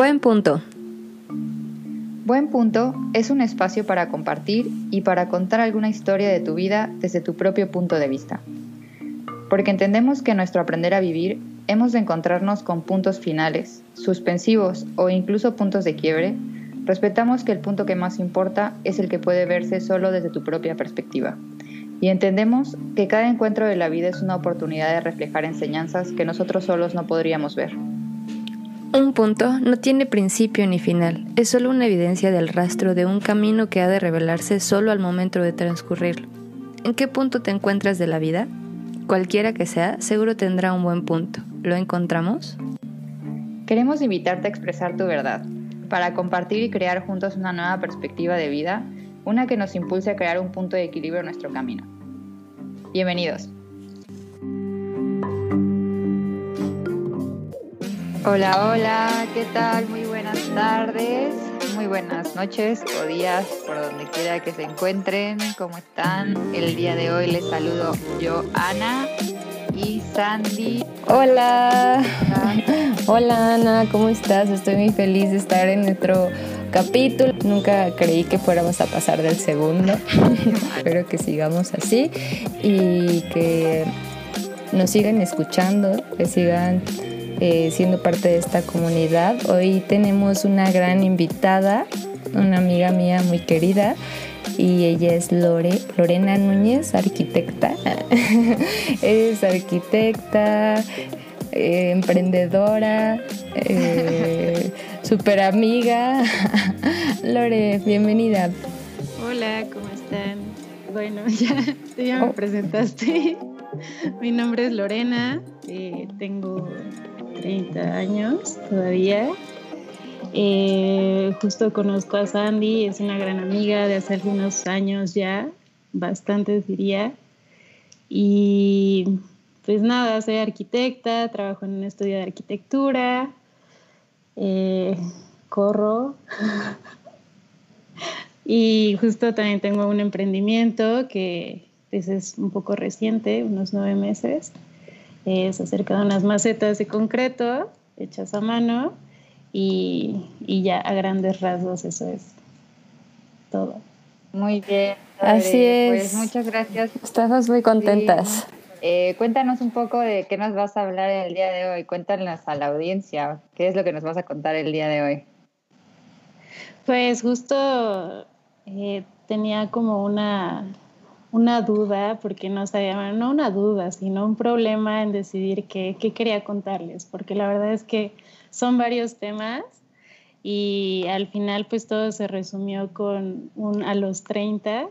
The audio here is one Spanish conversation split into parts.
Buen punto. Buen punto es un espacio para compartir y para contar alguna historia de tu vida desde tu propio punto de vista. Porque entendemos que en nuestro aprender a vivir hemos de encontrarnos con puntos finales, suspensivos o incluso puntos de quiebre, respetamos que el punto que más importa es el que puede verse solo desde tu propia perspectiva. Y entendemos que cada encuentro de la vida es una oportunidad de reflejar enseñanzas que nosotros solos no podríamos ver. Un punto no tiene principio ni final, es solo una evidencia del rastro de un camino que ha de revelarse solo al momento de transcurrirlo. ¿En qué punto te encuentras de la vida? Cualquiera que sea, seguro tendrá un buen punto. ¿Lo encontramos? Queremos invitarte a expresar tu verdad, para compartir y crear juntos una nueva perspectiva de vida, una que nos impulse a crear un punto de equilibrio en nuestro camino. Bienvenidos. Hola, hola, ¿qué tal? Muy buenas tardes, muy buenas noches o días, por donde quiera que se encuentren. ¿Cómo están? El día de hoy les saludo yo, Ana y Sandy. Hola. Hola Ana, ¿cómo estás? Estoy muy feliz de estar en nuestro capítulo. Nunca creí que fuéramos a pasar del segundo. Espero que sigamos así y que nos sigan escuchando, que sigan eh, siendo parte de esta comunidad. Hoy tenemos una gran invitada, una amiga mía muy querida y ella es Lore, Lorena Núñez, arquitecta. es arquitecta, eh, emprendedora, eh, super amiga. Lore, bienvenida. Hola, ¿cómo están? Bueno, ya, ya me oh. presentaste. Mi nombre es Lorena, eh, tengo 30 años todavía. Eh, justo conozco a Sandy, es una gran amiga de hace algunos años ya, bastantes diría. Y pues nada, soy arquitecta, trabajo en un estudio de arquitectura, eh, corro. y justo también tengo un emprendimiento que pues, es un poco reciente, unos nueve meses es acerca de unas macetas de concreto hechas a mano y, ya a grandes rasgos eso es todo. Muy bien. Así pues es. Pues muchas gracias. Estamos muy contentas. Eh, cuéntanos un poco de qué nos vas a hablar el día de hoy. Cuéntanos a la audiencia qué es lo que nos vas a contar el día de hoy. Pues justo eh, tenía como una una duda, porque no sabía, no una duda, sino un problema en decidir qué, quería contarles, porque la verdad es que son varios temas y al final pues todo se resumió con un a los 30,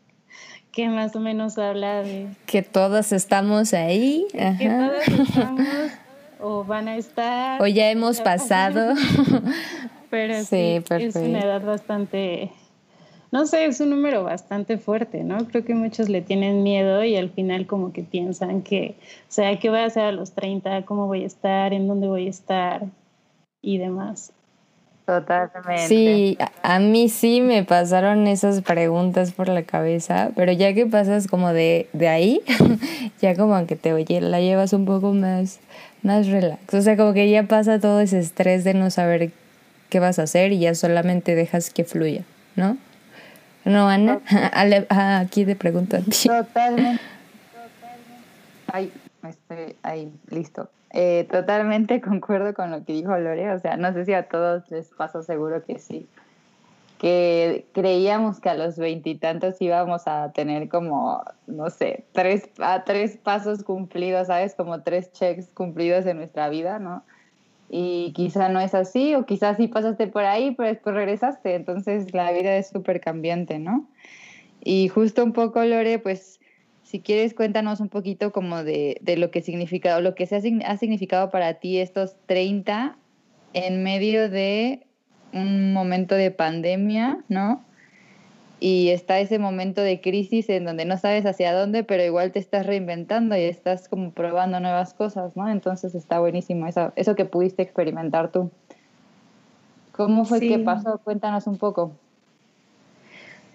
que más o menos habla de... Que todos estamos ahí. Que todos estamos o van a estar. O ya hemos pasado. Pero sí, es una edad bastante no sé, es un número bastante fuerte, ¿no? Creo que muchos le tienen miedo y al final como que piensan que, o sea, ¿qué voy a hacer a los 30? ¿Cómo voy a estar? ¿En dónde voy a estar? Y demás. Totalmente. Sí, a, mí sí me pasaron esas preguntas por la cabeza, pero ya que pasas como de, de ahí, ya como que te oye, la llevas un poco más, más relax. O sea, como que ya pasa todo ese estrés de no saber qué vas a hacer y ya solamente dejas que fluya, ¿no? No, Ana, ah, aquí te pregunto a ti. Totalmente. Ay, estoy ahí, listo. Eh, totalmente concuerdo con lo que dijo Lore. O sea, no sé si a todos les pasó seguro que sí. Que creíamos que a los veintitantos íbamos a tener como, no sé, tres, a tres pasos cumplidos, ¿sabes? Como tres checks cumplidos en nuestra vida, ¿no? Y quizá no es así o quizás sí pasaste por ahí, pero después regresaste, entonces la vida es súper cambiante, ¿no? Y justo un poco, Lore, pues si quieres cuéntanos un poquito como de, de lo que significa lo que se ha, ha significado para ti estos 30 en medio de un momento de pandemia, ¿no? Y está ese momento de crisis en donde no sabes hacia dónde, pero igual te estás reinventando y estás como probando nuevas cosas, ¿no? Entonces está buenísimo eso, eso que pudiste experimentar tú. ¿Cómo fue que pasó? Cuéntanos un poco.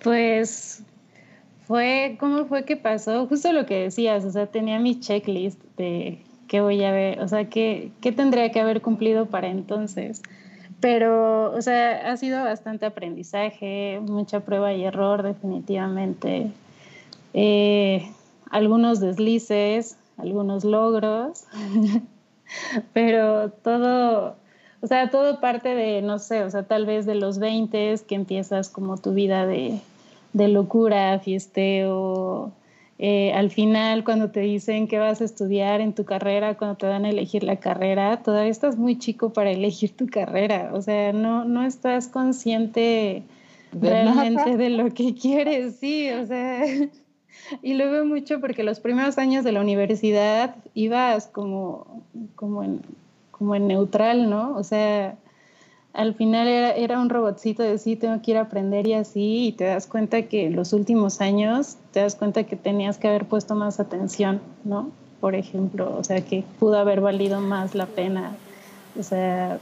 Pues fue, ¿cómo fue que pasó? Justo lo que decías, o sea, tenía mi checklist de qué voy a ver, o sea, qué, qué tendría que haber cumplido para entonces. Pero, o sea, ha sido bastante aprendizaje, mucha prueba y error definitivamente. Eh, algunos deslices, algunos logros, pero todo, o sea, todo parte de, no sé, o sea, tal vez de los 20 que empiezas como tu vida de, de locura, fiesteo, eh, al final cuando te dicen que vas a estudiar en tu carrera, cuando te dan a elegir la carrera, todavía estás muy chico para elegir tu carrera, o sea, no, no estás consciente realmente de lo que quieres, sí, o sea, y lo veo mucho porque los primeros años de la universidad ibas como, como, en, como en neutral, ¿no? O sea, al final era, era, un robotcito de sí, tengo que ir a aprender y así, y te das cuenta que en los últimos años te das cuenta que tenías que haber puesto más atención, ¿no? Por ejemplo, o sea, que pudo haber valido más la pena, o sea...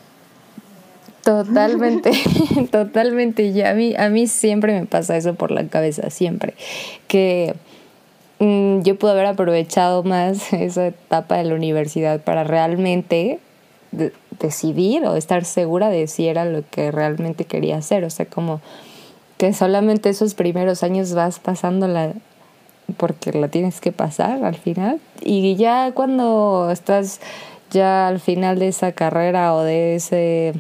Totalmente, totalmente. Y a mí, a mí siempre me pasa eso por la cabeza, siempre. Que mm, yo pude haber aprovechado más esa etapa de la universidad para realmente decidir o estar segura de si era lo que realmente quería hacer. O sea, como que solamente esos primeros años vas pasándola porque la tienes que pasar al final. Y ya cuando estás ya al final de esa carrera o de ese,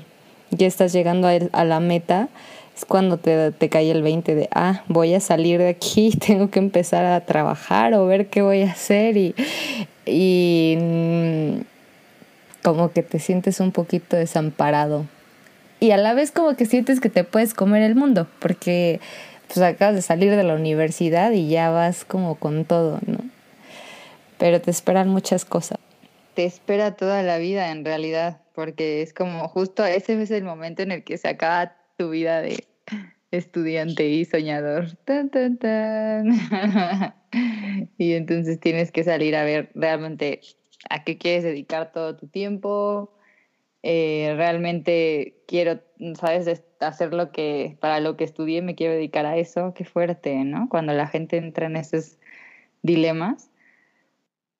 ya estás llegando a, la meta, es cuando te, cae el 20 de, ah, voy a salir de aquí, tengo que empezar a trabajar o ver qué voy a hacer y como que te sientes un poquito desamparado. Y a la vez como que sientes que te puedes comer el mundo, porque pues acabas de salir de la universidad y ya vas como con todo, ¿no? Pero te esperan muchas cosas. Te espera toda la vida en realidad, porque es como justo ese es el momento en el que se acaba tu vida de estudiante y soñador. Tan, tan, tan. y entonces tienes que salir a ver realmente a qué quieres dedicar todo tu tiempo. Eh, realmente quiero, sabes, hacer lo que, para lo que estudié, me quiero dedicar a eso. Qué fuerte, ¿no? Cuando la gente entra en esos dilemas.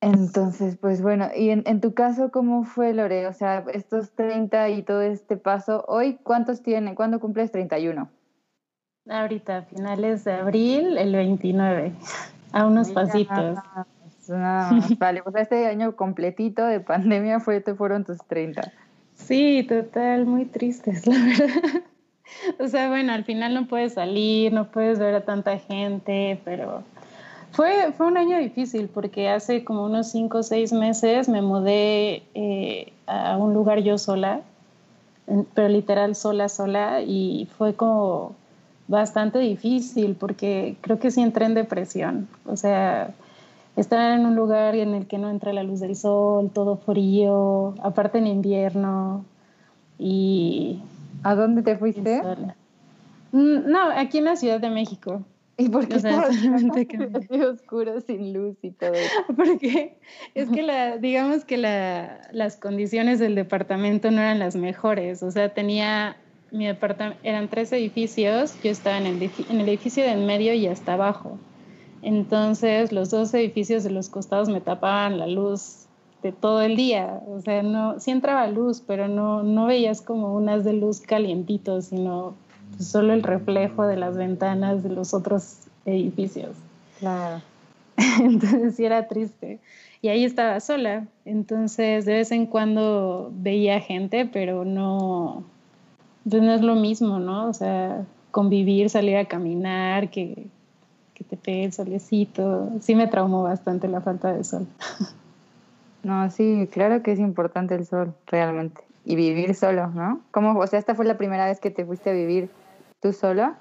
Entonces, pues bueno, y en, en, tu caso, ¿cómo fue, Lore? O sea, estos 30 y todo este paso, ¿hoy cuántos tiene? ¿Cuándo cumples 31? Ahorita, finales de abril, el 29, a unos pasitos. vale, pues este año completito de pandemia fue, te fueron tus 30. Sí, total, muy tristes, la verdad. O sea, bueno, al final no puedes salir, no puedes ver a tanta gente, pero fue, fue un año difícil porque hace como unos 5 o 6 meses me mudé eh, a un lugar yo sola, pero literal sola, sola, y fue como bastante difícil porque creo que sí entré en depresión. O sea, estar en un lugar en el que no entra la luz del sol, todo frío, aparte en invierno y... ¿A dónde te fuiste? Mm, no, aquí en la Ciudad de México. ¿Y por qué o sea, oscuro, sin luz y todo eso? Porque es que la, digamos que la, las condiciones del departamento no eran las mejores. O sea, tenía mi departamento, eran tres edificios, yo estaba en el, en el edificio de en medio y hasta abajo. Entonces los dos edificios de los costados me tapaban la luz de todo el día. O sea, no, sí entraba luz, pero no, no veías como unas de luz calientitos, sino pues, solo el reflejo de las ventanas de los otros edificios. Claro. Entonces sí era triste. Y ahí estaba sola. Entonces de vez en cuando veía gente, pero no, pues no es lo mismo, ¿no? O sea, convivir, salir a caminar, que, que te pegue el solecito. Sí me traumó bastante la falta de sol. No, sí, claro que es importante el sol, realmente. Y vivir solo, ¿no? ¿Cómo, o sea, esta fue la primera vez que te fuiste a vivir tú sola?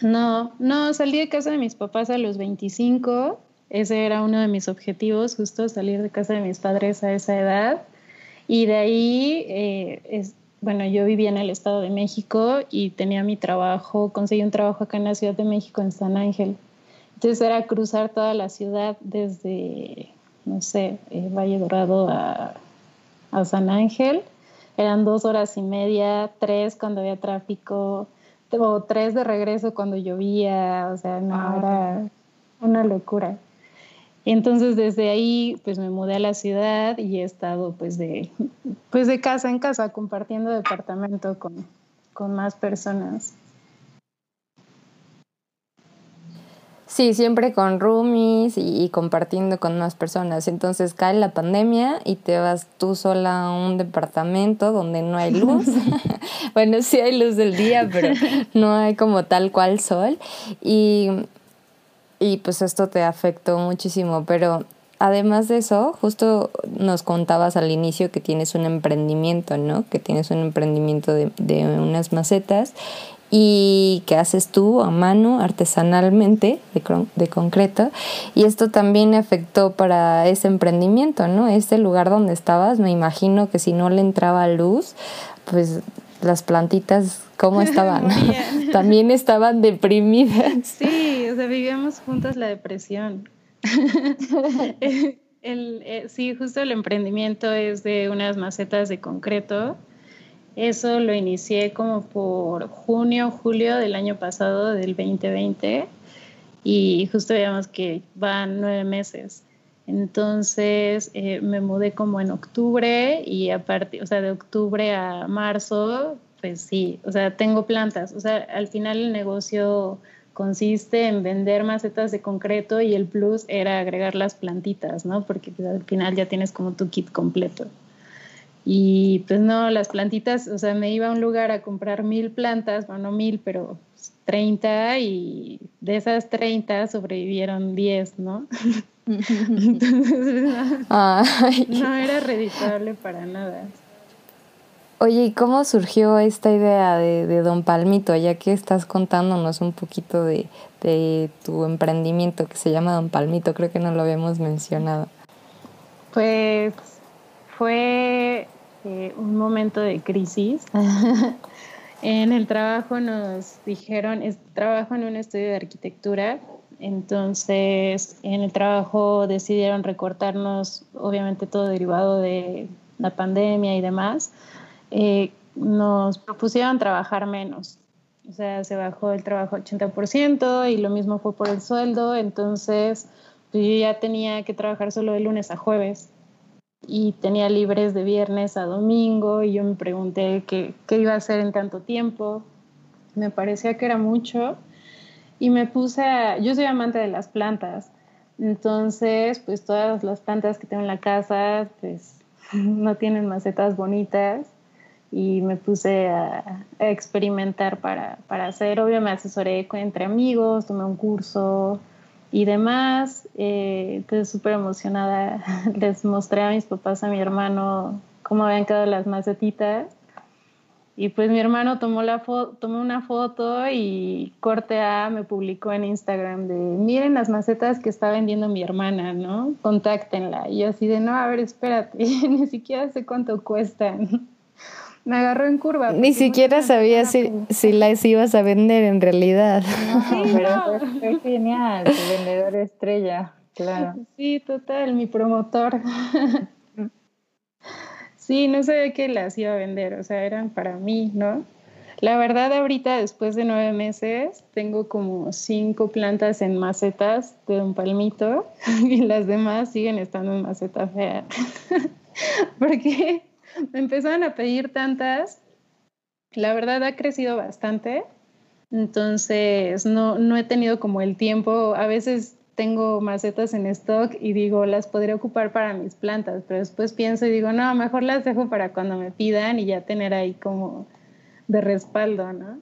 No, no, salí de casa de mis papás a los 25. Ese era uno de mis objetivos, justo salir de casa de mis padres a esa edad. Y de ahí eh, es, bueno, yo vivía en el Estado de México y tenía mi trabajo, conseguí un trabajo acá en la Ciudad de México, en San Ángel. Entonces era cruzar toda la ciudad desde, no sé, eh, Valle Dorado a, a, San Ángel. Eran dos horas y media, tres cuando había tráfico, o tres de regreso cuando llovía, o sea, no, ah, era una locura. Entonces desde ahí pues me mudé a la ciudad y he estado pues de, pues de casa en casa compartiendo departamento con, con más personas. Sí, siempre con roomies y, compartiendo con más personas. Entonces cae la pandemia y te vas tú sola a un departamento donde no hay luz. bueno, sí hay luz del día, pero no hay como tal cual sol. Y, y pues esto te afectó muchísimo. Pero además de eso, justo nos contabas al inicio que tienes un emprendimiento, ¿no? Que tienes un emprendimiento de, de unas macetas y que haces tú a mano, artesanalmente, de, de, concreto. Y esto también afectó para ese emprendimiento, ¿no? Este lugar donde estabas, me imagino que si no le entraba luz, pues las plantitas, ¿cómo estaban? también estaban deprimidas. Sí, sea, vivíamos juntos la depresión. el, eh, sí, justo el emprendimiento es de unas macetas de concreto eso lo inicié como por junio, julio del año pasado, del 2020, y justo veíamos que van nueve meses. Entonces eh, me mudé como en octubre y a partir, o sea, de octubre a marzo, pues sí, o sea, tengo plantas. O sea, al final el negocio consiste en vender macetas de concreto y el plus era agregar las plantitas, ¿no? Porque pues, al final ya tienes como tu kit completo. Y pues no, las plantitas, o sea, me iba a un lugar a comprar mil plantas, bueno, no mil, pero 30 y de esas 30 sobrevivieron 10, ¿no? Entonces no, era reditable para nada. Oye, ¿y cómo surgió esta idea de, de, Don Palmito? Ya que estás contándonos un poquito de, de tu emprendimiento que se llama Don Palmito, creo que no lo habíamos mencionado. Pues fue eh, un momento de crisis. en el trabajo nos dijeron, es, trabajo en un estudio de arquitectura, entonces en el trabajo decidieron recortarnos, obviamente todo derivado de la pandemia y demás. Eh, nos propusieron trabajar menos. O sea, se bajó el trabajo 80% y lo mismo fue por el sueldo. Entonces, pues yo ya tenía que trabajar solo de lunes a jueves y tenía libres de viernes a domingo y yo me pregunté qué, qué iba a hacer en tanto tiempo. Me parecía que era mucho y me puse a, yo soy amante de las plantas, entonces pues todas las plantas que tengo en la casa pues no tienen macetas bonitas y me puse a, a experimentar para, para hacer, obvio me asesoré entre amigos, tomé un curso, y demás. Eh, entonces, súper emocionada, les mostré a mis papás, a mi hermano, cómo habían quedado las macetitas. Y pues mi hermano tomó, la tomó una foto y corte A me publicó en Instagram de, miren las macetas que está vendiendo mi hermana, ¿no? Contáctenla. Y yo así de, no, a ver, espérate, ni siquiera sé cuánto cuestan me agarró en curva. Ni siquiera sabía si, si las ibas a vender en realidad. No, pero fue, genial, tu vendedor estrella, claro. Sí, total, mi promotor. Sí, no sabía que las iba a vender, o sea, eran para mí, ¿no? La verdad, ahorita, después de nueve meses, tengo como cinco plantas en macetas de un palmito y las demás siguen estando en maceta fea. Porque me empezaron a pedir tantas. La verdad ha crecido bastante. Entonces, no, no he tenido como el tiempo. A veces tengo macetas en stock y digo, las podría ocupar para mis plantas, pero después pienso y digo, no, mejor las dejo para cuando me pidan y ya tener ahí como de respaldo, ¿no?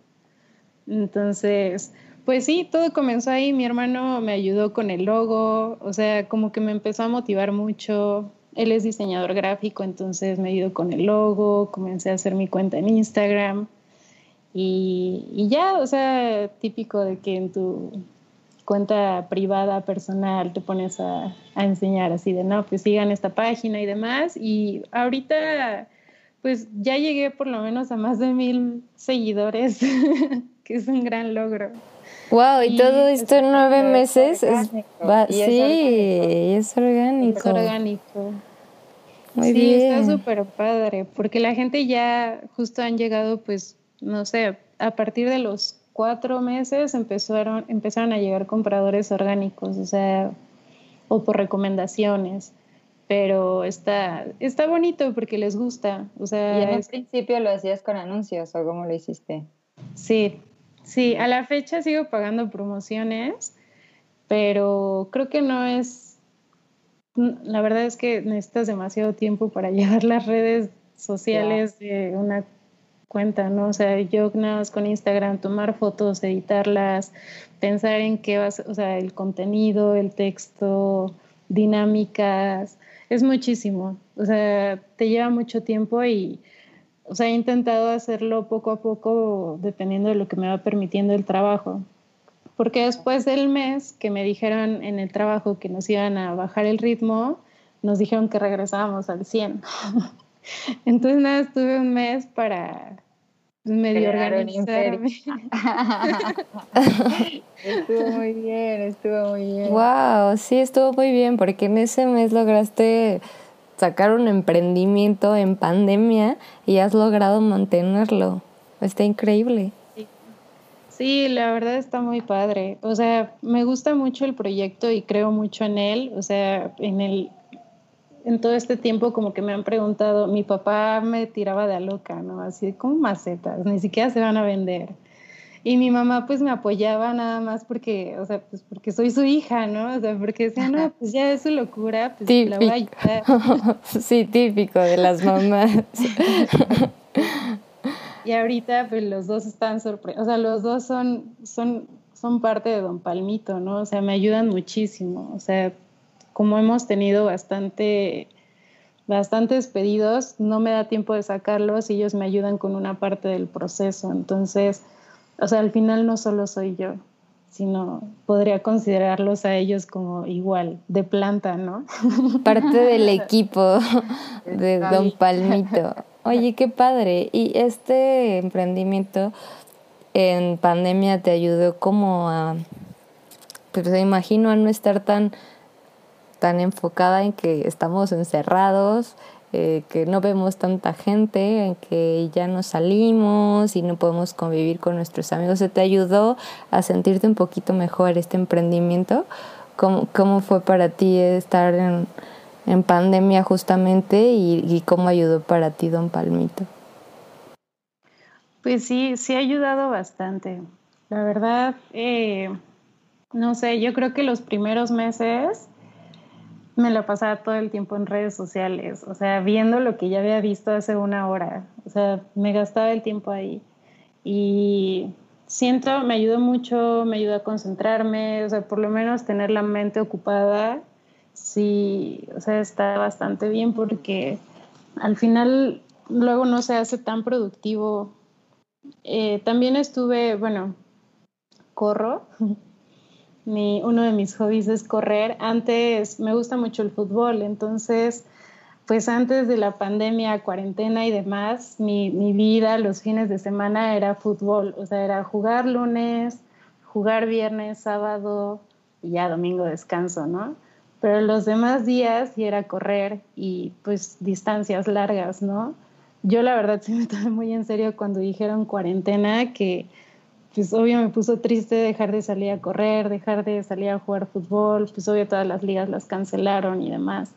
Entonces, pues sí, todo comenzó ahí. Mi hermano me ayudó con el logo, o sea, como que me empezó a motivar mucho. Él es diseñador gráfico, entonces me ayudó con el logo, comencé a hacer mi cuenta en Instagram y, ya, o sea, típico de que en tu cuenta privada, personal, te pones a, enseñar así de, no, pues sigan esta página y demás. Y ahorita, pues ya llegué por lo menos a más de mil seguidores, que es un gran logro. Wow, y, todo esto en nueve meses es, sí, es orgánico. Es orgánico. Muy sí, está súper padre, porque la gente ya justo han llegado, pues, no sé, a partir de los cuatro meses empezaron, empezaron a llegar compradores orgánicos, o sea, o por recomendaciones. Pero está, está bonito porque les gusta. O sea, ¿Y en un principio lo hacías con anuncios o cómo lo hiciste? Sí, sí, a la fecha sigo pagando promociones, pero creo que no es, la verdad es que necesitas demasiado tiempo para llevar las redes sociales de una cuenta, ¿no? O sea, yo nada más con Instagram, tomar fotos, editarlas, pensar en qué vas, o sea, el contenido, el texto, dinámicas, es muchísimo. O sea, te lleva mucho tiempo y, o sea, he intentado hacerlo poco a poco dependiendo de lo que me va permitiendo el trabajo. Porque después del mes que me dijeron en el trabajo que nos iban a bajar el ritmo, nos dijeron que regresábamos al 100. Entonces nada, estuve un mes para medio organizarme. estuvo muy bien, estuvo muy bien. Wow, sí, estuvo muy bien porque en ese mes lograste sacar un emprendimiento en pandemia y has logrado mantenerlo. Está increíble. Sí, la verdad está muy padre. O sea, me gusta mucho el proyecto y creo mucho en él. O sea, en el en todo este tiempo como que me han preguntado, mi papá me tiraba de a loca, ¿no? Así como macetas, ni siquiera se van a vender. Y mi mamá pues me apoyaba nada más porque, o sea, pues porque soy su hija, ¿no? O sea, porque decía, no, pues ya es su locura, pues la voy a ayudar. sí, típico de las mamás. y ahorita pues los dos están sorprendidos, o sea, los dos son, son, son parte de Don Palmito, ¿no? O sea, me ayudan muchísimo, o sea, como hemos tenido bastante, bastantes pedidos, no me da tiempo de sacarlos y ellos me ayudan con una parte del proceso. Entonces, o sea, al final no solo soy yo, sino podría considerarlos a ellos como igual, de planta, ¿no? Parte del equipo de Don Palmito. Oye, qué padre. ¿Y este emprendimiento en pandemia te ayudó como a, pues me imagino a no estar tan tan enfocada en que estamos encerrados, eh, que no vemos tanta gente, en que ya no salimos y no podemos convivir con nuestros amigos. ¿Se te ayudó a sentirte un poquito mejor este emprendimiento? ¿Cómo, cómo fue para ti estar en, en pandemia justamente y, cómo ayudó para ti Don Palmito? Pues sí, sí ha ayudado bastante. La verdad, eh, no sé, yo creo que los primeros meses me lo pasaba todo el tiempo en redes sociales, o sea, viendo lo que ya había visto hace una hora, o sea, me gastaba el tiempo ahí. Y siento, me ayudó mucho, me ayudó a concentrarme, o sea, por lo menos tener la mente ocupada, sí, o sea, está bastante bien porque al final luego no se hace tan productivo. Eh, también estuve, bueno, corro, mi, uno de mis hobbies es correr. Antes me gusta mucho el fútbol, entonces, pues antes de la pandemia, cuarentena y demás, mi, mi vida los fines de semana era fútbol, o sea, era jugar lunes, jugar viernes, sábado y ya domingo descanso, ¿no? Pero los demás días sí era correr y pues distancias largas, ¿no? Yo la verdad sí me tomé muy en serio cuando dijeron cuarentena que pues obvio me puso triste dejar de salir a correr, dejar de salir a jugar fútbol, pues obvio todas las ligas las cancelaron y demás.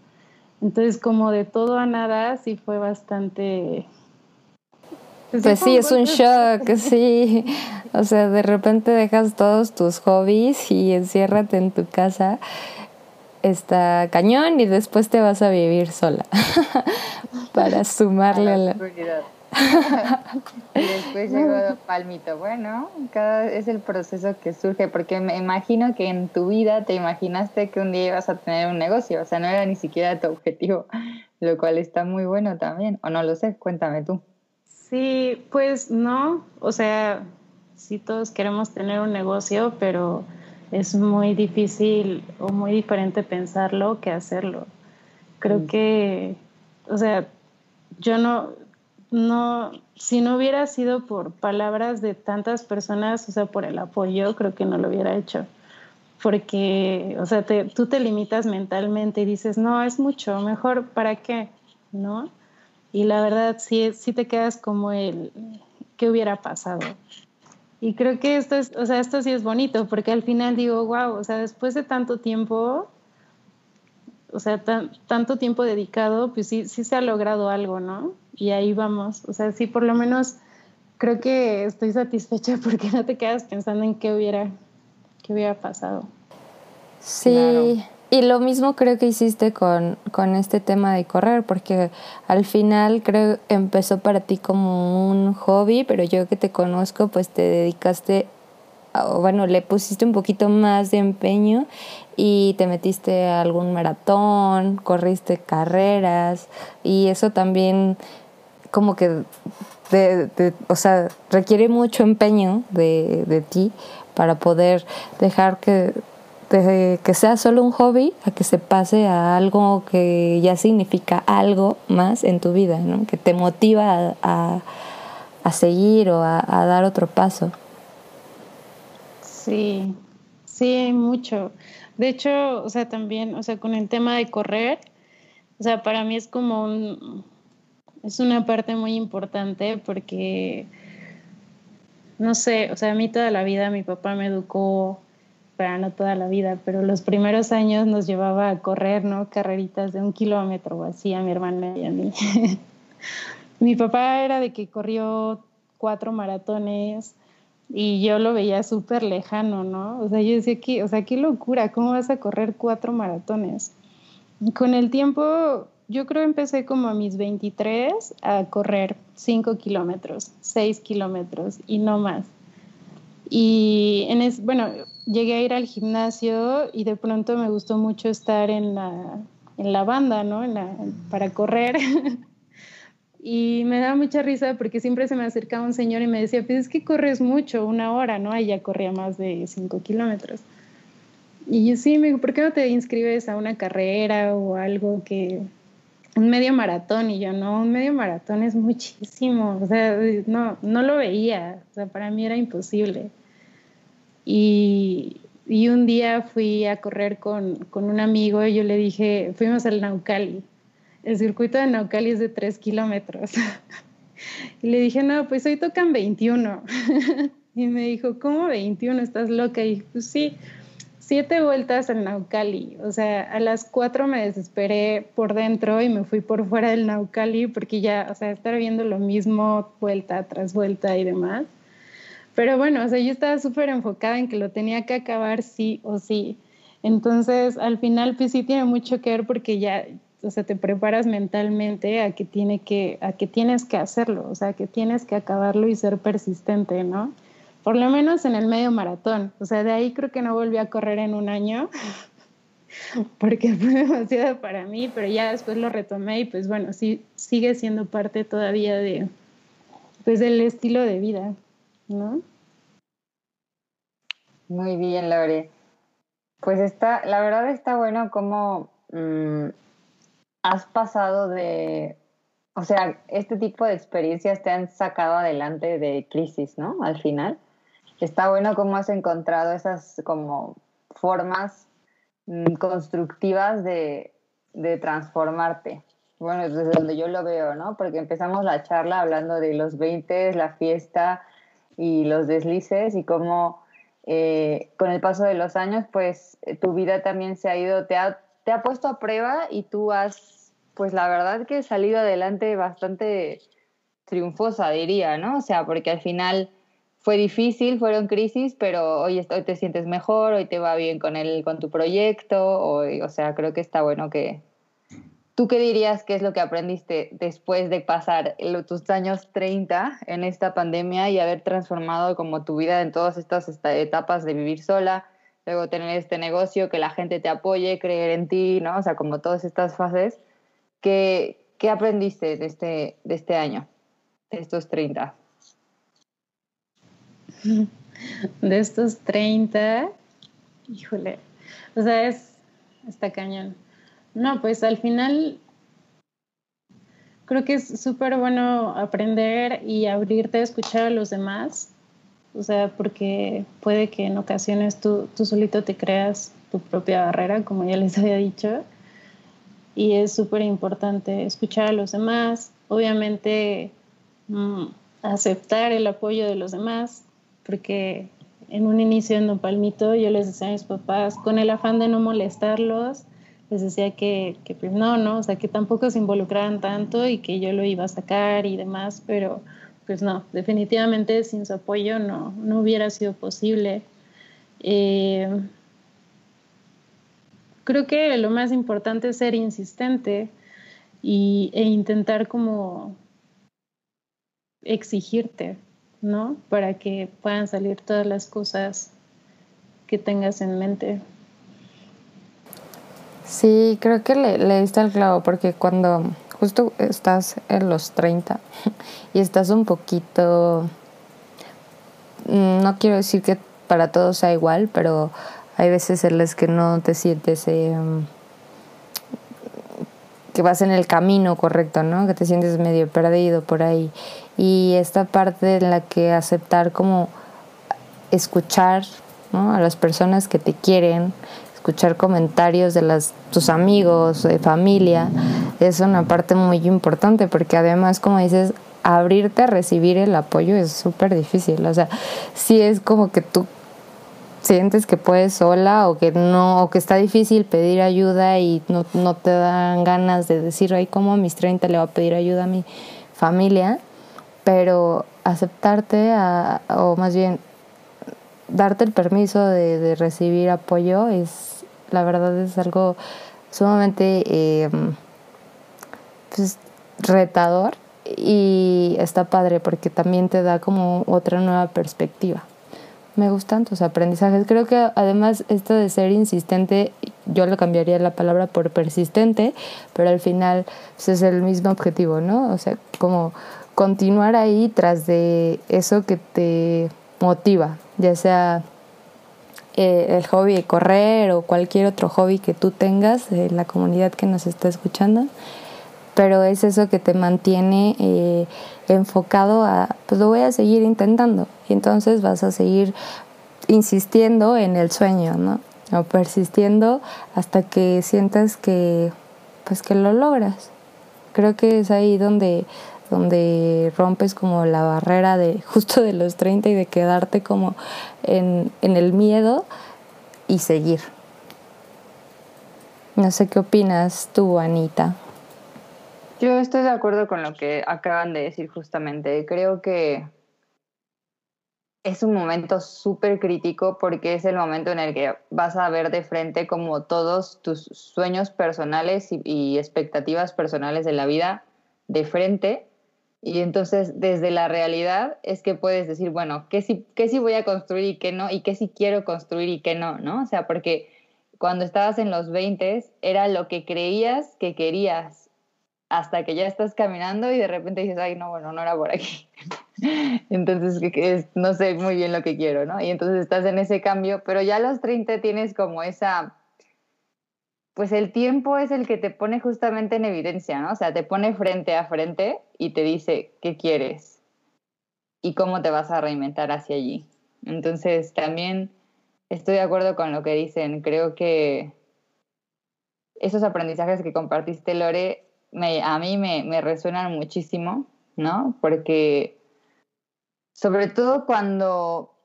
Entonces como de todo a nada sí fue bastante... Pues, pues sí, es un shock, sí. O sea, de repente dejas todos tus hobbies y enciérrate en tu casa. Está cañón y después te vas a vivir sola para sumarle a la... y después llegó Palmito. Bueno, cada es el proceso que surge, porque me imagino que en tu vida te imaginaste que un día ibas a tener un negocio, o sea, no era ni siquiera tu objetivo, lo cual está muy bueno también, o no lo sé, cuéntame tú. Sí, pues no, o sea, sí todos queremos tener un negocio, pero es muy difícil o muy diferente pensarlo que hacerlo. Creo mm. que, o sea, yo no, no, si no hubiera sido por palabras de tantas personas, o sea, por el apoyo, creo que no lo hubiera hecho. Porque, o sea, tú te limitas mentalmente y dices, no, es mucho, mejor, ¿para qué? ¿No? Y la verdad, sí, sí te quedas como el, ¿qué hubiera pasado? Y creo que esto es, o sea, esto sí es bonito, porque al final digo, wow, o sea, después de tanto tiempo, o sea, tanto tiempo dedicado, pues sí, sí se ha logrado algo, ¿no? Y ahí vamos, o sea, sí, por lo menos creo que estoy satisfecha porque no te quedas pensando en qué hubiera, qué hubiera pasado. Sí, y lo mismo creo que hiciste con, con este tema de correr, porque al final creo empezó para ti como un hobby, pero yo que te conozco, pues te dedicaste, o bueno, le pusiste un poquito más de empeño y te metiste a algún maratón, corriste carreras y eso también como que, de, o sea, requiere mucho empeño de, de ti para poder dejar que de que sea solo un hobby a que se pase a algo que ya significa algo más en tu vida, ¿no? que te motiva a, a, seguir o a, a, dar otro paso. Sí, sí, mucho. De hecho, o sea, también, o sea, con el tema de correr, o sea, para mí es como un, es una parte muy importante porque, no sé, o sea, a mí toda la vida mi papá me educó para no toda la vida, pero los primeros años nos llevaba a correr, ¿no? Carreritas de un kilómetro o así a mi hermana y a mí. mi papá era de que corrió cuatro maratones y yo lo veía súper lejano, ¿no? O sea, yo decía, que, o sea, qué locura, ¿cómo vas a correr cuatro maratones? Con el tiempo, yo creo empecé como a mis 23 a correr cinco kilómetros, seis kilómetros y no más. Y en es, bueno, llegué a ir al gimnasio y de pronto me gustó mucho estar en la, en la banda, ¿no? En la, para correr. y me daba mucha risa porque siempre se me acercaba un señor y me decía, pues es que corres mucho, una hora, ¿no? Y ya corría más de cinco kilómetros. Y yo sí, me dijo, ¿por qué no te inscribes a una carrera o algo que... Un medio maratón, y yo, no, un medio maratón es muchísimo, o sea, no, no lo veía, o sea, para mí era imposible. Y, y un día fui a correr con, con, un amigo y yo le dije, fuimos al Naucali. El circuito de Naucali es de 3 kilómetros. y le dije, no, pues hoy tocan 21. y me dijo, ¿cómo 21? ¿Estás loca? Y pues sí, siete vueltas al Naucali. O sea, a las cuatro me desesperé por dentro y me fui por fuera del Naucali porque ya, o sea, estar viendo lo mismo vuelta tras vuelta y demás. Pero bueno, o sea, yo estaba súper enfocada en que lo tenía que acabar sí o sí. Entonces, al final, pues sí tiene mucho que ver porque ya, o sea, te preparas mentalmente a que, tiene que, a que tienes que hacerlo, o sea, que tienes que acabarlo y ser persistente, ¿no? Por lo menos en el medio maratón. O sea, de ahí creo que no volví a correr en un año porque fue demasiado para mí, pero ya después lo retomé y pues bueno, sí sigue siendo parte todavía de pues del estilo de vida. ¿No? Muy bien, Lore. Pues está, la verdad está bueno cómo mm, has pasado de, o sea, este tipo de experiencias te han sacado adelante de crisis, ¿no? Al final. Está bueno cómo has encontrado esas como formas mm, constructivas de, de transformarte. Bueno, desde donde yo lo veo, ¿no? Porque empezamos la charla hablando de los 20, la fiesta, y los deslices y cómo eh, con el paso de los años, pues eh, tu vida también se ha ido, te ha, te ha puesto a prueba y tú has, pues la verdad que salido adelante bastante triunfosa, diría, ¿no? O sea, porque al final fue difícil, fueron crisis, pero hoy, hoy te sientes mejor, hoy te va bien con, el, con tu proyecto, hoy, o sea, creo que está bueno que, ¿Tú qué dirías que es lo que aprendiste después de pasar tus años 30 en esta pandemia y haber transformado como tu vida en todas estas etapas de vivir sola, luego tener este negocio, que la gente te apoye, creer en ti, ¿no? O sea, como todas estas fases. ¿Qué, qué aprendiste de este, de este año, de estos 30? De estos 30, híjole, o sea, es, está cañón no, pues al final creo que es súper bueno aprender y abrirte a escuchar a los demás. O sea, porque puede que en ocasiones tú, tú solito te creas tu propia barrera, como ya les había dicho. Y es súper importante escuchar a los demás. Obviamente, mm, aceptar el apoyo de los demás, porque en un inicio en Don Palmito yo les decía a mis papás, con el afán de no molestarlos, les decía que, pues no, no, o sea, que tampoco se involucraran tanto y que yo lo iba a sacar y demás, pero pues no, definitivamente sin su apoyo no, no hubiera sido posible. Eh, creo que lo más importante es ser insistente y, e intentar como exigirte, ¿no? Para que puedan salir todas las cosas que tengas en mente. Sí, creo que le, le diste al clavo porque cuando justo estás en los 30 y estás un poquito, mm, no quiero decir que para todos sea igual, pero hay veces en las que no te sientes em, que vas en el camino correcto, ¿no? Que te sientes medio perdido por ahí. Y esta parte en la que aceptar como escuchar a las personas que te quieren, escuchar comentarios de las, tus amigos, de familia, es una parte muy importante porque además, como dices, abrirte a recibir el apoyo es súper difícil. O sea, si es como que tú sientes que puedes sola o que no, o que está difícil pedir ayuda y no, no te dan ganas de decir, ay, ¿cómo a mis 30 le va a pedir ayuda a mi familia? Pero aceptarte a, o más bien darte el permiso de, recibir apoyo es, la verdad, es algo sumamente em, pues, retador y está padre porque también te da como otra nueva perspectiva. Me gustan tus aprendizajes. Creo que además esto de ser insistente, yo lo cambiaría la palabra por persistente, pero al final pues, es el mismo objetivo, ¿no? O sea, como continuar ahí tras de eso que te motiva, ya sea eh, el hobby de correr o cualquier otro hobby que tú tengas en la comunidad que nos está escuchando, pero es eso que te mantiene eh, enfocado a, pues lo voy a seguir intentando y entonces vas a seguir insistiendo en el sueño, ¿no? O persistiendo hasta que sientas que, pues que lo logras. Creo que es ahí donde donde rompes como la barrera de justo de los 30 y de quedarte como en, en el miedo y seguir. No sé qué opinas tú, Anita. Yo estoy de acuerdo con lo que acaban de decir justamente. Creo que es un momento súper crítico porque es el momento en el que vas a ver de frente como todos tus sueños personales y, y expectativas personales de la vida de frente y entonces, desde la realidad es que puedes decir, bueno, ¿qué sí, qué sí voy a construir y qué no? Y qué sí quiero construir y qué no, ¿no? O sea, porque cuando estabas en los 20 era lo que creías que querías hasta que ya estás caminando y de repente dices, ay, no, bueno, no era por aquí. entonces, no sé muy bien lo que quiero, ¿no? Y entonces estás en ese cambio, pero ya a los 30 tienes como esa pues el tiempo es el que te pone justamente en evidencia, ¿no? O sea, te pone frente a frente y te dice qué quieres y cómo te vas a reinventar hacia allí. Entonces, también estoy de acuerdo con lo que dicen. Creo que esos aprendizajes que compartiste, Lore, a mí me, me resuenan muchísimo, ¿no? Porque sobre todo cuando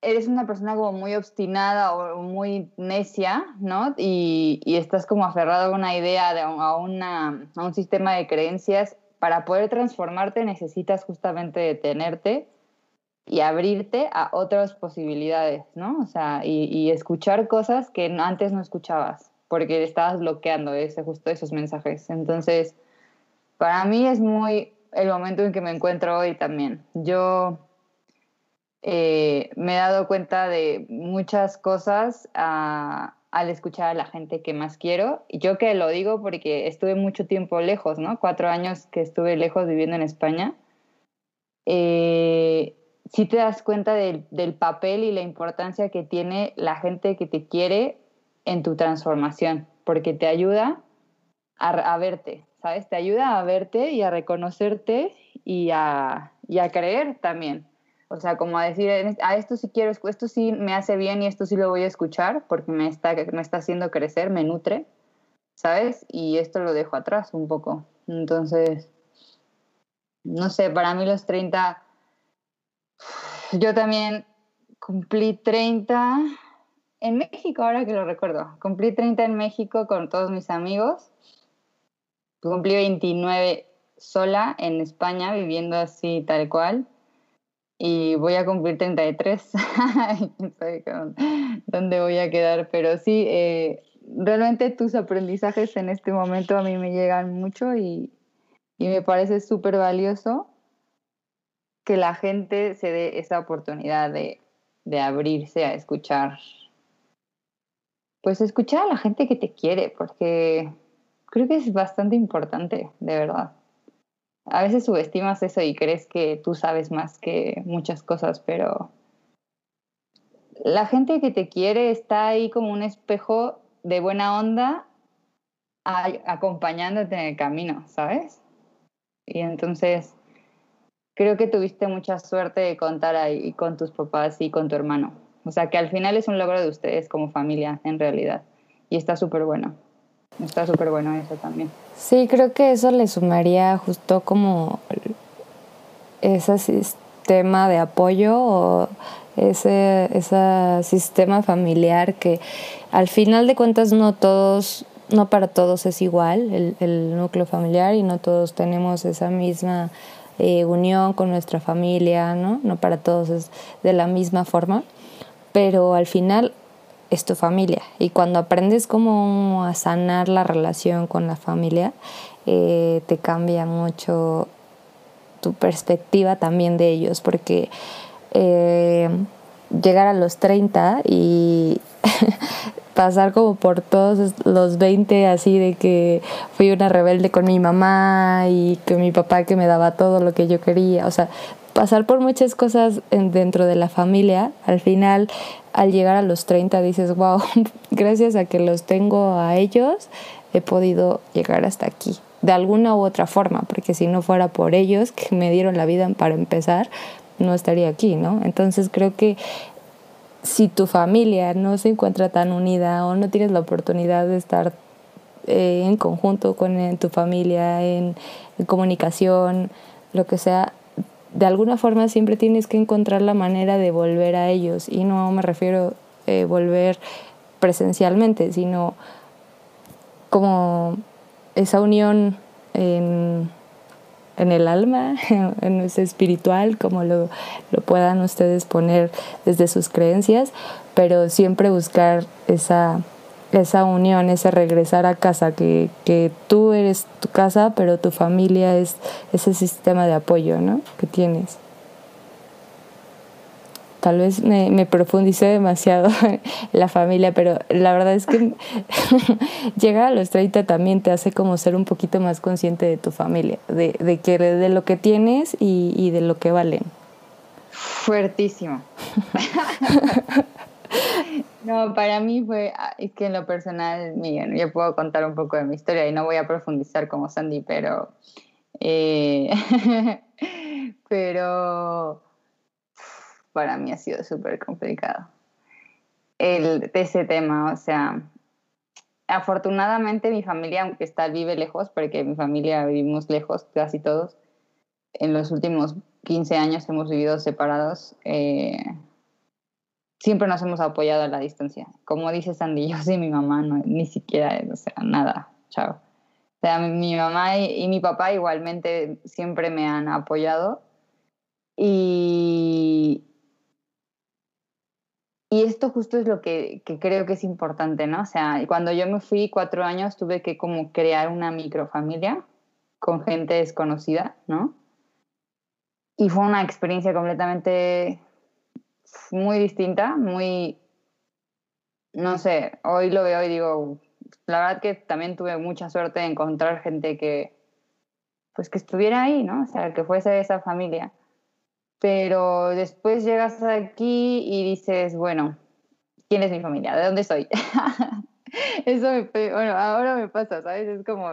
eres una persona como muy obstinada o muy necia, ¿no? Y, estás como aferrado a una idea, de, a, una, a un sistema de creencias. Para poder transformarte necesitas justamente detenerte y abrirte a otras posibilidades, ¿no? O sea, y, escuchar cosas que antes no escuchabas, porque estabas bloqueando ese, justo esos mensajes. Entonces, para mí es muy el momento en que me encuentro hoy también. Yo eh, me he dado cuenta de muchas cosas ah, al escuchar a la gente que más quiero. Y yo que lo digo porque estuve mucho tiempo lejos, ¿no? Cuatro años que estuve lejos viviendo en España. Eh, sí te das cuenta del, papel y la importancia que tiene la gente que te quiere en tu transformación, porque te ayuda a, verte, ¿sabes? Te ayuda a verte y a reconocerte y a, y a creer también. O sea, como a decir, a esto sí quiero, esto sí me hace bien y esto sí lo voy a escuchar porque me está, me está haciendo crecer, me nutre, ¿sabes? Y esto lo dejo atrás un poco. Entonces, no sé, para mí los 30, yo también cumplí 30 en México, ahora que lo recuerdo. Cumplí 30 en México con todos mis amigos. Cumplí 29 sola en España, viviendo así tal cual. Y voy a cumplir 33. no sé dónde voy a quedar, pero sí, eh, realmente tus aprendizajes en este momento a mí me llegan mucho y, y me parece súper valioso que la gente se dé esa oportunidad de, de abrirse a escuchar pues escuchar a la gente que te quiere, porque creo que es bastante importante, de verdad. A veces subestimas eso y crees que tú sabes más que muchas cosas, pero la gente que te quiere está ahí como un espejo de buena onda acompañándote en el camino, ¿sabes? Y entonces creo que tuviste mucha suerte de contar ahí con tus papás y con tu hermano. O sea, que al final es un logro de ustedes como familia, en realidad. Y está súper bueno. Está súper bueno eso también. Sí, creo que eso le sumaría justo como ese sistema de apoyo o ese, ese sistema familiar que al final de cuentas no todos, no para todos es igual el, el núcleo familiar y no todos tenemos esa misma eh, unión con nuestra familia, ¿no? No para todos es de la misma forma pero al final es tu familia. Y cuando aprendes cómo a sanar la relación con la familia, eh, te cambia mucho tu perspectiva también de ellos, porque eh, llegar a los 30 y pasar como por todos los 20 así de que fui una rebelde con mi mamá y que mi papá que me daba todo lo que yo quería, o sea, pasar por muchas cosas dentro de la familia, al final al llegar a los 30 dices, wow, gracias a que los tengo a ellos, he podido llegar hasta aquí, de alguna u otra forma, porque si no fuera por ellos que me dieron la vida para empezar, no estaría aquí, ¿no? Entonces creo que si tu familia no se encuentra tan unida o no tienes la oportunidad de estar eh, en conjunto con tu familia, en comunicación, lo que sea, de alguna forma siempre tienes que encontrar la manera de volver a ellos. Y no me refiero eh, volver presencialmente, sino como esa unión en, en el alma, en ese espiritual, como lo, lo puedan ustedes poner desde sus creencias, pero siempre buscar esa esa unión, ese regresar a casa, que, que tú eres tu casa, pero tu familia es ese sistema de apoyo ¿no? que tienes. Tal vez me, me profundicé demasiado en la familia, pero la verdad es que llegar a los 30 también te hace como ser un poquito más consciente de tu familia, de, de, que, de lo que tienes y, y de lo que valen. Fuertísimo. No, para mí fue, ah, es que en lo personal, Miguel, yo puedo contar un poco de mi historia y no voy a profundizar como Sandy, pero, eh, pero para mí ha sido súper complicado el, ese tema, o sea, afortunadamente mi familia, aunque está, vive lejos, porque mi familia vivimos lejos, casi todos, en los últimos 15 años hemos vivido separados. Eh, siempre nos hemos apoyado a la distancia. Como dice Sandy, yo sí, mi mamá, no, ni siquiera, o sea, nada, chao. O sea, mi, mamá y, mi papá igualmente siempre me han apoyado. Y, y esto justo es lo que, que, creo que es importante, ¿no? O sea, cuando yo me fui cuatro años tuve que como crear una microfamilia con gente desconocida, ¿no? Y fue una experiencia completamente muy distinta, muy, no sé, hoy lo veo y digo, la verdad que también tuve mucha suerte de encontrar gente que, pues que estuviera ahí, ¿no? O sea, que fuese de esa familia. Pero después llegas aquí y dices, bueno, ¿quién es mi familia? ¿De dónde soy? Eso me, bueno, ahora me pasa, ¿sabes? Es como,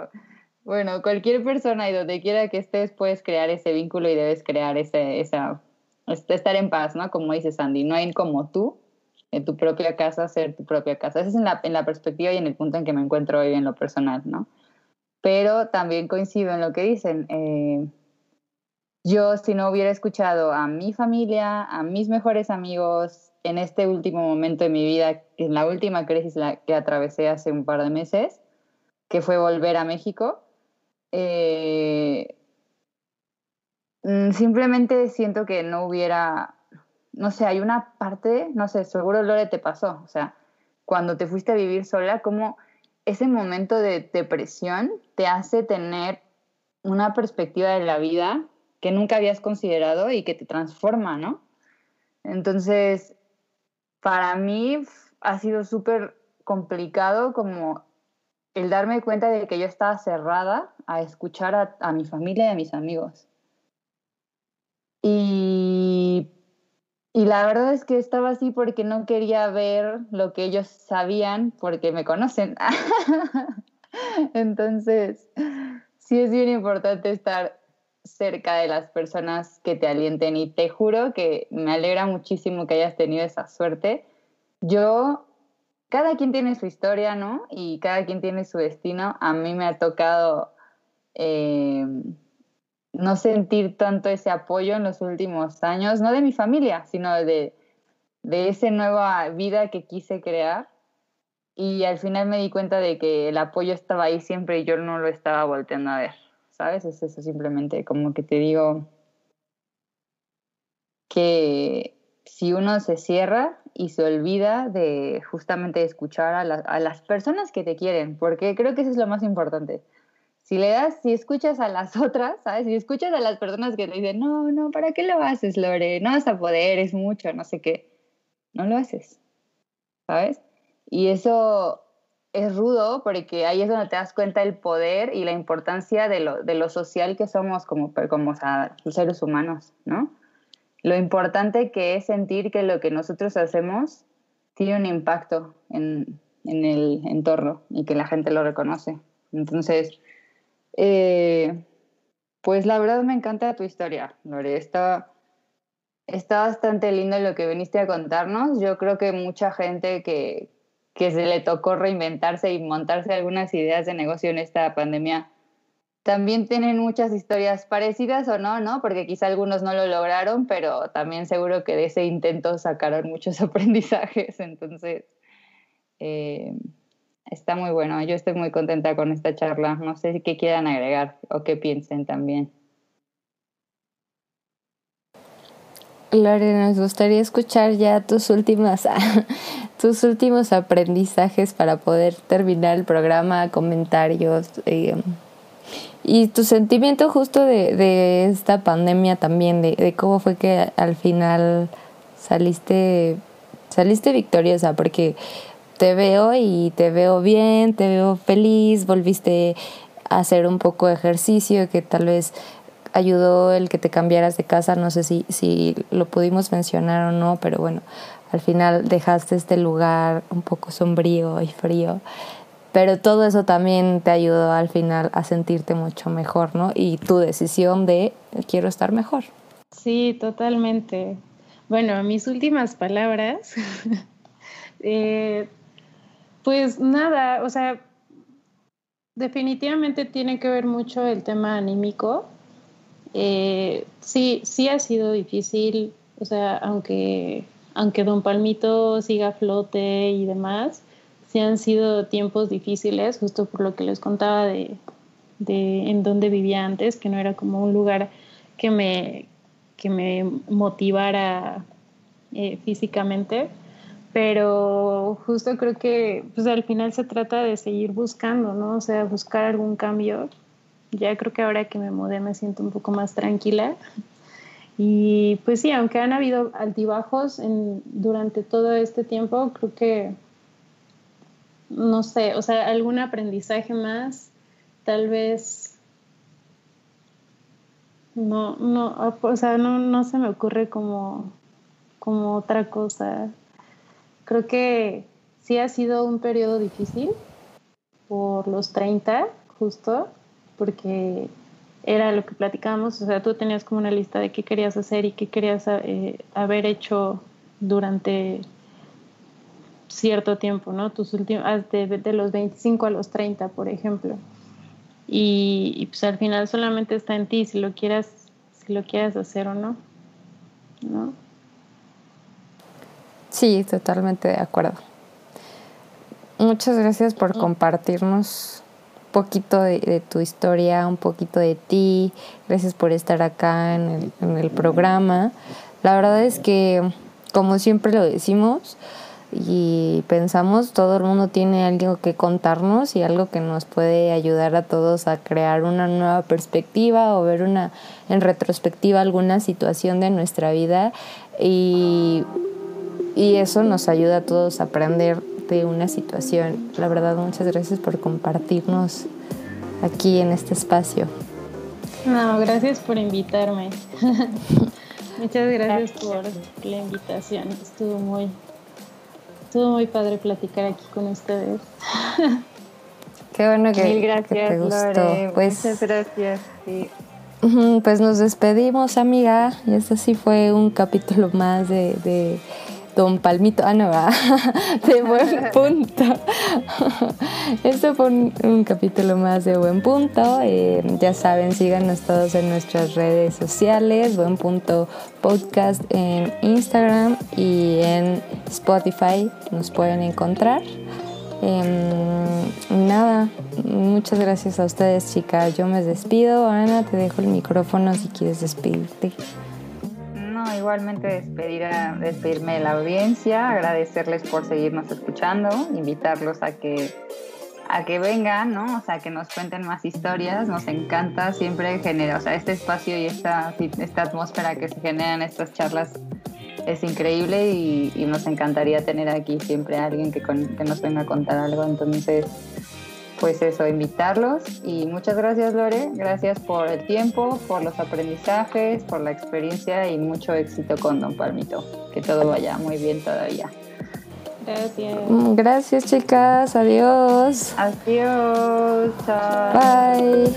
bueno, cualquier persona y donde quiera que estés puedes crear ese vínculo y debes crear ese, esa estar en paz, ¿no? Como dice Sandy, no hay como tú en tu propia casa ser tu propia casa. Esa es en la, en la perspectiva y en el punto en que me encuentro hoy en lo personal, ¿no? Pero también coincido en lo que dicen. Eh, yo si no hubiera escuchado a mi familia, a mis mejores amigos, en este último momento de mi vida, en la última crisis que atravesé hace un par de meses, que fue volver a México, eh, simplemente siento que no hubiera, no sé, hay una parte, no sé, seguro Lore te pasó, o sea, cuando te fuiste a vivir sola, como ese momento de depresión te hace tener una perspectiva de la vida que nunca habías considerado y que te transforma, ¿no? Entonces, para mí ha sido súper complicado como el darme cuenta de que yo estaba cerrada a escuchar a, mi familia y a mis amigos. Y, y, la verdad es que estaba así porque no quería ver lo que ellos sabían porque me conocen. Entonces, sí es bien importante estar cerca de las personas que te alienten y te juro que me alegra muchísimo que hayas tenido esa suerte. Yo, cada quien tiene su historia, ¿no? Y cada quien tiene su destino. A mí me ha tocado eh, no sentir tanto ese apoyo en los últimos años, no de mi familia, sino de, de esa nueva vida que quise crear. Y al final me di cuenta de que el apoyo estaba ahí siempre y yo no lo estaba volteando a ver. ¿sabes? Es eso simplemente, como que te digo que si uno se cierra y se olvida de justamente escuchar a, a, las personas que te quieren, porque creo que eso es lo más importante. Si le das, si escuchas a las otras, ¿sabes? Si escuchas a las personas que te dicen, no, no, ¿para qué lo haces, Lore? No vas a poder, es mucho, no sé qué. No lo haces, ¿sabes? Y eso es rudo porque ahí es donde te das cuenta del poder y la importancia de lo, de lo social que somos como, como seres humanos, ¿no? Lo importante que es sentir que lo que nosotros hacemos tiene un impacto en, en el entorno y que la gente lo reconoce. Entonces, eh, pues la verdad me encanta tu historia, Lore. Está, está bastante lindo lo que viniste a contarnos. Yo creo que mucha gente que, que se le tocó reinventarse y montarse algunas ideas de negocio en esta pandemia, también tienen muchas historias parecidas o no, ¿no? Porque quizá algunos no lo lograron, pero también seguro que de ese intento sacaron muchos aprendizajes. Entonces, eh, está muy bueno. Yo estoy muy contenta con esta charla. No sé qué quieran agregar o qué piensen también. Lorena, nos gustaría escuchar ya tus últimas, tus últimos aprendizajes para poder terminar el programa, comentarios eh, y tu sentimiento justo de, esta pandemia también, de, cómo fue que al final saliste, saliste victoriosa, porque te veo y te veo bien, te veo feliz, volviste a hacer un poco de ejercicio que tal vez ayudó el que te cambiaras de casa, no sé si, si lo pudimos mencionar o no, pero bueno, al final dejaste este lugar un poco sombrío y frío, pero todo eso también te ayudó al final a sentirte mucho mejor, ¿no? Y tu decisión de quiero estar mejor. Sí, totalmente. Bueno, mis últimas palabras, eh, pues nada, o sea, definitivamente tiene que ver mucho el tema anímico. Eh, sí, sí ha sido difícil, o sea, aunque, aunque Don Palmito siga a flote y demás, sí han sido tiempos difíciles, justo por lo que les contaba de, en donde vivía antes, que no era como un lugar que me, que me motivara eh, físicamente, pero justo creo que pues al final se trata de seguir buscando, ¿no? O sea, buscar algún cambio ya creo que ahora que me mudé me siento un poco más tranquila. Y pues sí, aunque han habido altibajos durante todo este tiempo, creo que, no sé, o sea, algún aprendizaje más, tal vez, no, no, o sea, no, no se me ocurre como, como otra cosa. Creo que sí ha sido un periodo difícil por los 30, justo, porque era lo que platicábamos, o sea, tú tenías como una lista de qué querías hacer y qué querías eh, haber hecho durante cierto tiempo, ¿no? Tus últimos, ah, de, de, los 25 a los 30, por ejemplo. Y, pues al final solamente está en ti si lo quieras, si lo quieras hacer o no, ¿no? Sí, totalmente de acuerdo. Muchas gracias por compartirnos un poquito de, tu historia, un poquito de ti. Gracias por estar acá en el, en el programa. La verdad es que, como siempre lo decimos, y pensamos, todo el mundo tiene algo que contarnos y algo que nos puede ayudar a todos a crear una nueva perspectiva o ver una en retrospectiva alguna situación de nuestra vida y, y eso nos ayuda a todos a aprender de una situación. La verdad, muchas gracias por compartirnos aquí en este espacio. No, gracias por invitarme. muchas gracias por la invitación. Estuvo muy Estuvo muy padre platicar aquí con ustedes. Qué bueno que, Mil gracias, te gustó. Pues, Muchas gracias. Pues nos despedimos, amiga. Y este sí fue un capítulo más de Don Palmito, ah, no, va, de buen punto. Esto fue un, capítulo más de buen punto. Eh, ya saben, síganos todos en nuestras redes sociales, buen punto podcast en Instagram y en Spotify nos pueden encontrar. Em, nada, muchas gracias a ustedes, chicas. Yo me despido. Ana, te dejo el micrófono si quieres despedirte igualmente despedir a, despedirme de la audiencia, agradecerles por seguirnos escuchando, invitarlos a que a que vengan, ¿no? O sea, que nos cuenten más historias, nos encanta siempre generar, o sea, este espacio y esta, esta atmósfera que se generan estas charlas es increíble y, nos encantaría tener aquí siempre a alguien que, que nos venga a contar algo, entonces pues eso, invitarlos y muchas gracias Lore, gracias por el tiempo, por los aprendizajes, por la experiencia y mucho éxito con Don Palmito, que todo vaya muy bien todavía. Gracias. Gracias chicas, adiós. Adiós. Bye.